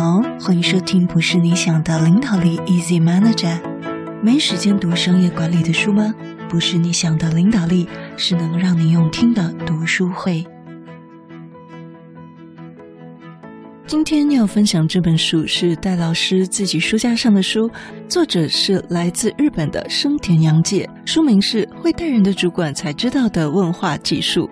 好，欢迎收听不是你想的领导力 Easy Manager。没时间读商业管理的书吗？不是你想的领导力，是能让你用听的读书会。今天要分享这本书是戴老师自己书架上的书，作者是来自日本的生田洋介，书名是《会带人的主管才知道的问话技术》。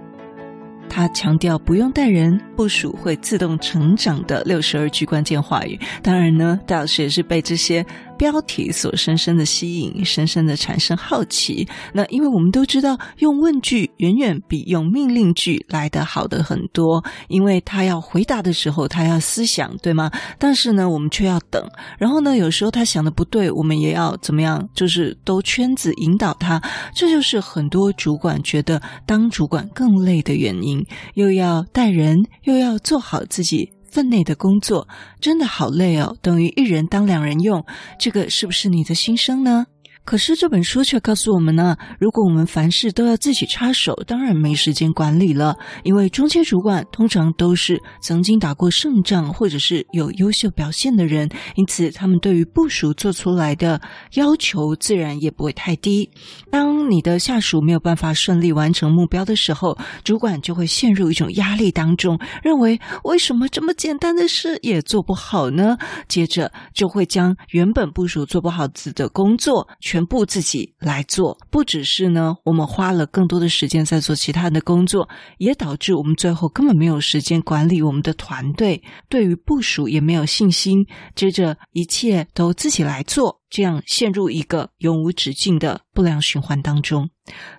他强调不用带人，部署会自动成长的六十二句关键话语。当然呢，戴老师也是被这些。标题所深深的吸引，深深的产生好奇。那因为我们都知道，用问句远远比用命令句来得好的很多。因为他要回答的时候，他要思想，对吗？但是呢，我们却要等。然后呢，有时候他想的不对，我们也要怎么样？就是兜圈子引导他。这就是很多主管觉得当主管更累的原因，又要带人，又要做好自己。分内的工作真的好累哦，等于一人当两人用，这个是不是你的心声呢？可是这本书却告诉我们呢，如果我们凡事都要自己插手，当然没时间管理了。因为中阶主管通常都是曾经打过胜仗或者是有优秀表现的人，因此他们对于部署做出来的要求自然也不会太低。当你的下属没有办法顺利完成目标的时候，主管就会陷入一种压力当中，认为为什么这么简单的事也做不好呢？接着就会将原本部署做不好子的工作全全部自己来做，不只是呢，我们花了更多的时间在做其他的工作，也导致我们最后根本没有时间管理我们的团队，对于部署也没有信心。接着一切都自己来做，这样陷入一个永无止境的不良循环当中。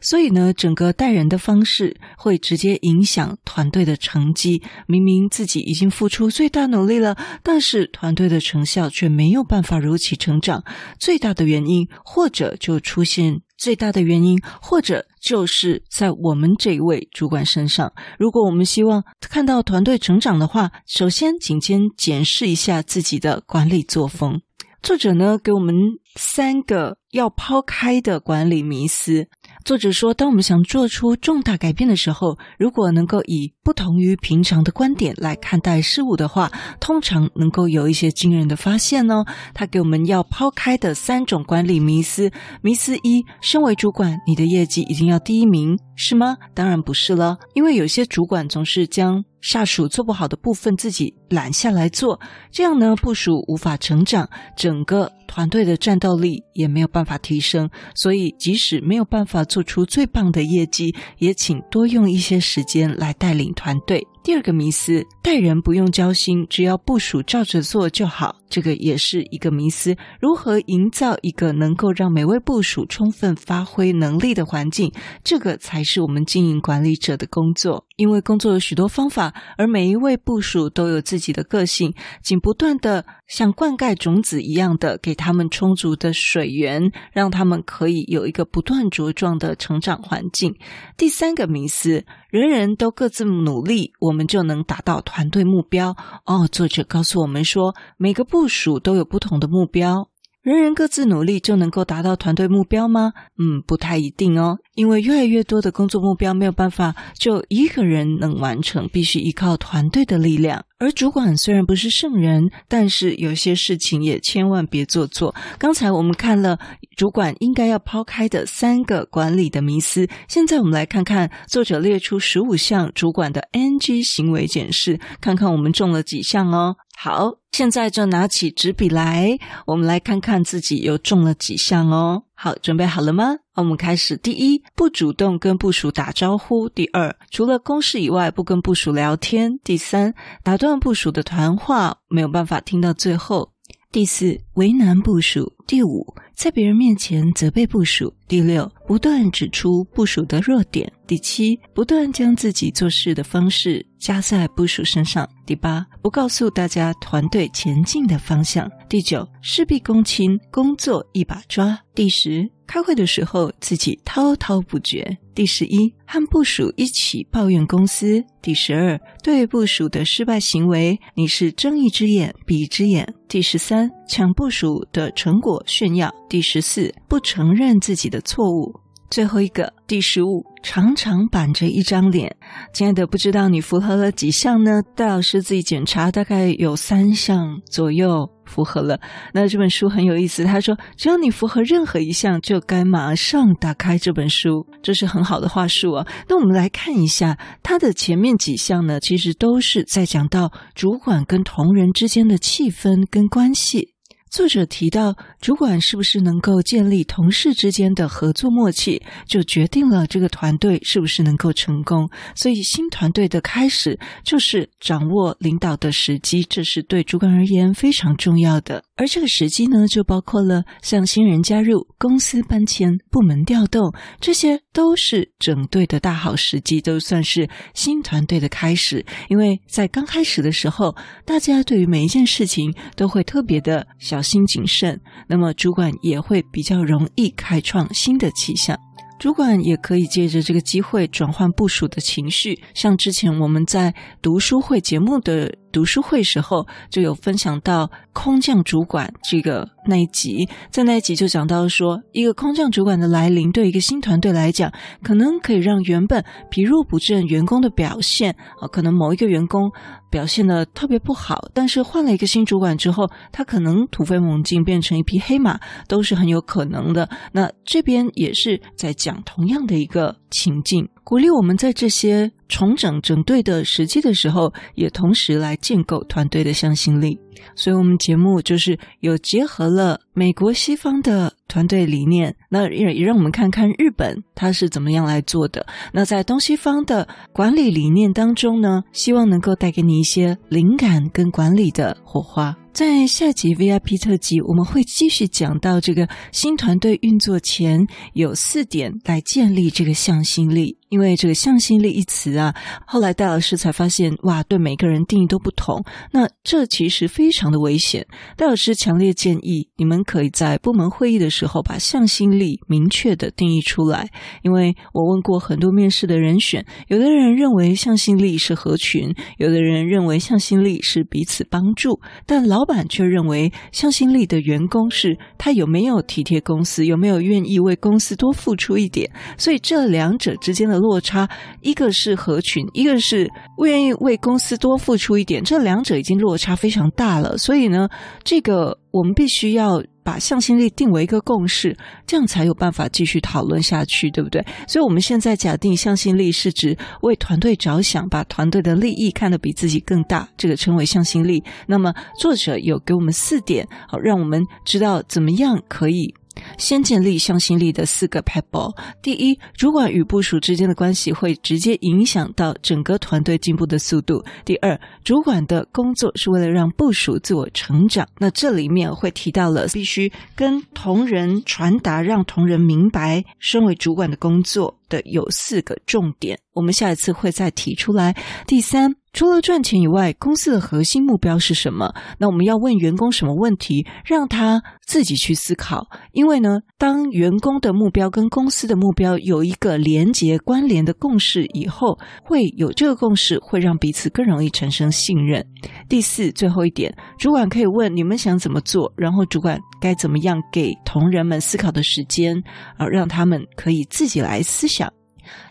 所以呢，整个带人的方式会直接影响团队的成绩。明明自己已经付出最大努力了，但是团队的成效却没有办法如期成长。最大的原因，或者就出现最大的原因，或者就是在我们这一位主管身上。如果我们希望看到团队成长的话，首先请先检视一下自己的管理作风。作者呢，给我们三个要抛开的管理迷思。作者说，当我们想做出重大改变的时候，如果能够以不同于平常的观点来看待事物的话，通常能够有一些惊人的发现哦。他给我们要抛开的三种管理迷思：迷思一，身为主管，你的业绩一定要第一名，是吗？当然不是了，因为有些主管总是将下属做不好的部分自己揽下来做，这样呢，部署无法成长，整个团队的战斗力也没有办法提升。所以，即使没有办法做出最棒的业绩，也请多用一些时间来带领团队。第二个迷思，带人不用交心，只要部署照着做就好。这个也是一个迷思。如何营造一个能够让每位部署充分发挥能力的环境？这个才是我们经营管理者的工作。因为工作有许多方法，而每一位部署都有自己的个性，仅不断的像灌溉种子一样的给他们充足的水源，让他们可以有一个不断茁壮的成长环境。第三个迷思。人人都各自努力，我们就能达到团队目标。哦，作者告诉我们说，每个部部署都有不同的目标。人人各自努力就能够达到团队目标吗？嗯，不太一定哦。因为越来越多的工作目标没有办法就一个人能完成，必须依靠团队的力量。而主管虽然不是圣人，但是有些事情也千万别做错。刚才我们看了主管应该要抛开的三个管理的迷思，现在我们来看看作者列出十五项主管的 NG 行为检视，看看我们中了几项哦。好，现在就拿起纸笔来，我们来看看自己又中了几项哦。好，准备好了吗？我们开始。第一，不主动跟部属打招呼；第二，除了公事以外不跟部属聊天；第三，打断部属的谈话，没有办法听到最后；第四，为难部署；第五，在别人面前责备部署；第六，不断指出部署的弱点；第七，不断将自己做事的方式加在部署身上；第八，不告诉大家团队前进的方向；第九，事必躬亲，工作一把抓；第十，开会的时候自己滔滔不绝；第十一，和部属一起抱怨公司；第十二，对部署的失败行为，你是睁一只眼闭一只眼；第十三，抢部署的成果炫耀。第十四，不承认自己的错误。最后一个，第十五，常常板着一张脸。亲爱的，不知道你符合了几项呢？戴老师自己检查，大概有三项左右符合了。那这本书很有意思，他说，只要你符合任何一项，就该马上打开这本书，这是很好的话术啊。那我们来看一下它的前面几项呢，其实都是在讲到主管跟同仁之间的气氛跟关系。作者提到，主管是不是能够建立同事之间的合作默契，就决定了这个团队是不是能够成功。所以，新团队的开始就是掌握领导的时机，这是对主管而言非常重要的。而这个时机呢，就包括了像新人加入、公司搬迁、部门调动，这些都是整队的大好时机，都算是新团队的开始。因为在刚开始的时候，大家对于每一件事情都会特别的小。小心谨慎，那么主管也会比较容易开创新的气象。主管也可以借着这个机会转换部署的情绪，像之前我们在读书会节目的读书会时候，就有分享到空降主管这个那一集，在那一集就讲到说，一个空降主管的来临，对一个新团队来讲，可能可以让原本疲弱不振员工的表现啊，可能某一个员工表现的特别不好，但是换了一个新主管之后，他可能突飞猛进，变成一匹黑马，都是很有可能的。那这边也是在讲同样的一个情境。鼓励我们在这些重整整队的时机的时候，也同时来建构团队的向心力。所以，我们节目就是有结合了美国西方的团队理念，那也也让我们看看日本它是怎么样来做的。那在东西方的管理理念当中呢，希望能够带给你一些灵感跟管理的火花。在下集 VIP 特辑，我们会继续讲到这个新团队运作前有四点来建立这个向心力。因为这个向心力一词啊，后来戴老师才发现，哇，对每个人定义都不同。那这其实非常的危险。戴老师强烈建议你们可以在部门会议的时候把向心力明确的定义出来。因为我问过很多面试的人选，有的人认为向心力是合群，有的人认为向心力是彼此帮助，但老板却认为向心力的员工是他有没有体贴公司，有没有愿意为公司多付出一点，所以这两者之间的落差，一个是合群，一个是不愿意为公司多付出一点，这两者已经落差非常大了。所以呢，这个我们必须要把向心力定为一个共识，这样才有办法继续讨论下去，对不对？所以我们现在假定向心力是指为团队着想，把团队的利益看得比自己更大，这个称为向心力。那么作者有给我们四点，好，让我们知道怎么样可以。先建立向心力的四个 pill。第一，主管与部署之间的关系会直接影响到整个团队进步的速度。第二，主管的工作是为了让部署自我成长。那这里面会提到了必须跟同仁传达，让同仁明白身为主管的工作的有四个重点。我们下一次会再提出来。第三。除了赚钱以外，公司的核心目标是什么？那我们要问员工什么问题，让他自己去思考。因为呢，当员工的目标跟公司的目标有一个连结、关联的共识以后，会有这个共识，会让彼此更容易产生信任。第四，最后一点，主管可以问你们想怎么做，然后主管该怎么样给同仁们思考的时间，啊，让他们可以自己来思。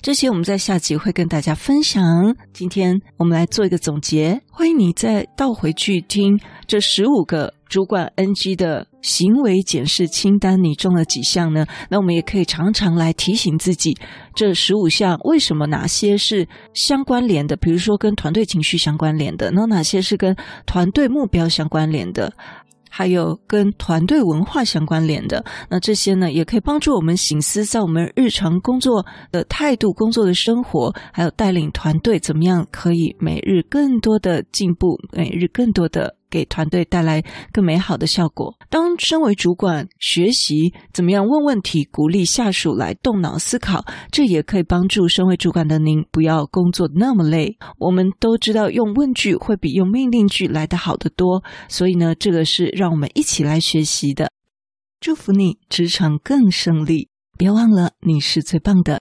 这些我们在下集会跟大家分享。今天我们来做一个总结，欢迎你再倒回去听这十五个主管 NG 的行为检视清单，你中了几项呢？那我们也可以常常来提醒自己，这十五项为什么哪些是相关联的？比如说跟团队情绪相关联的，那哪些是跟团队目标相关联的？还有跟团队文化相关联的，那这些呢，也可以帮助我们醒思，在我们日常工作的态度、工作的生活，还有带领团队怎么样，可以每日更多的进步，每日更多的。给团队带来更美好的效果。当身为主管，学习怎么样问问题，鼓励下属来动脑思考，这也可以帮助身为主管的您不要工作那么累。我们都知道，用问句会比用命令句来得好得多，所以呢，这个是让我们一起来学习的。祝福你职场更胜利，别忘了你是最棒的。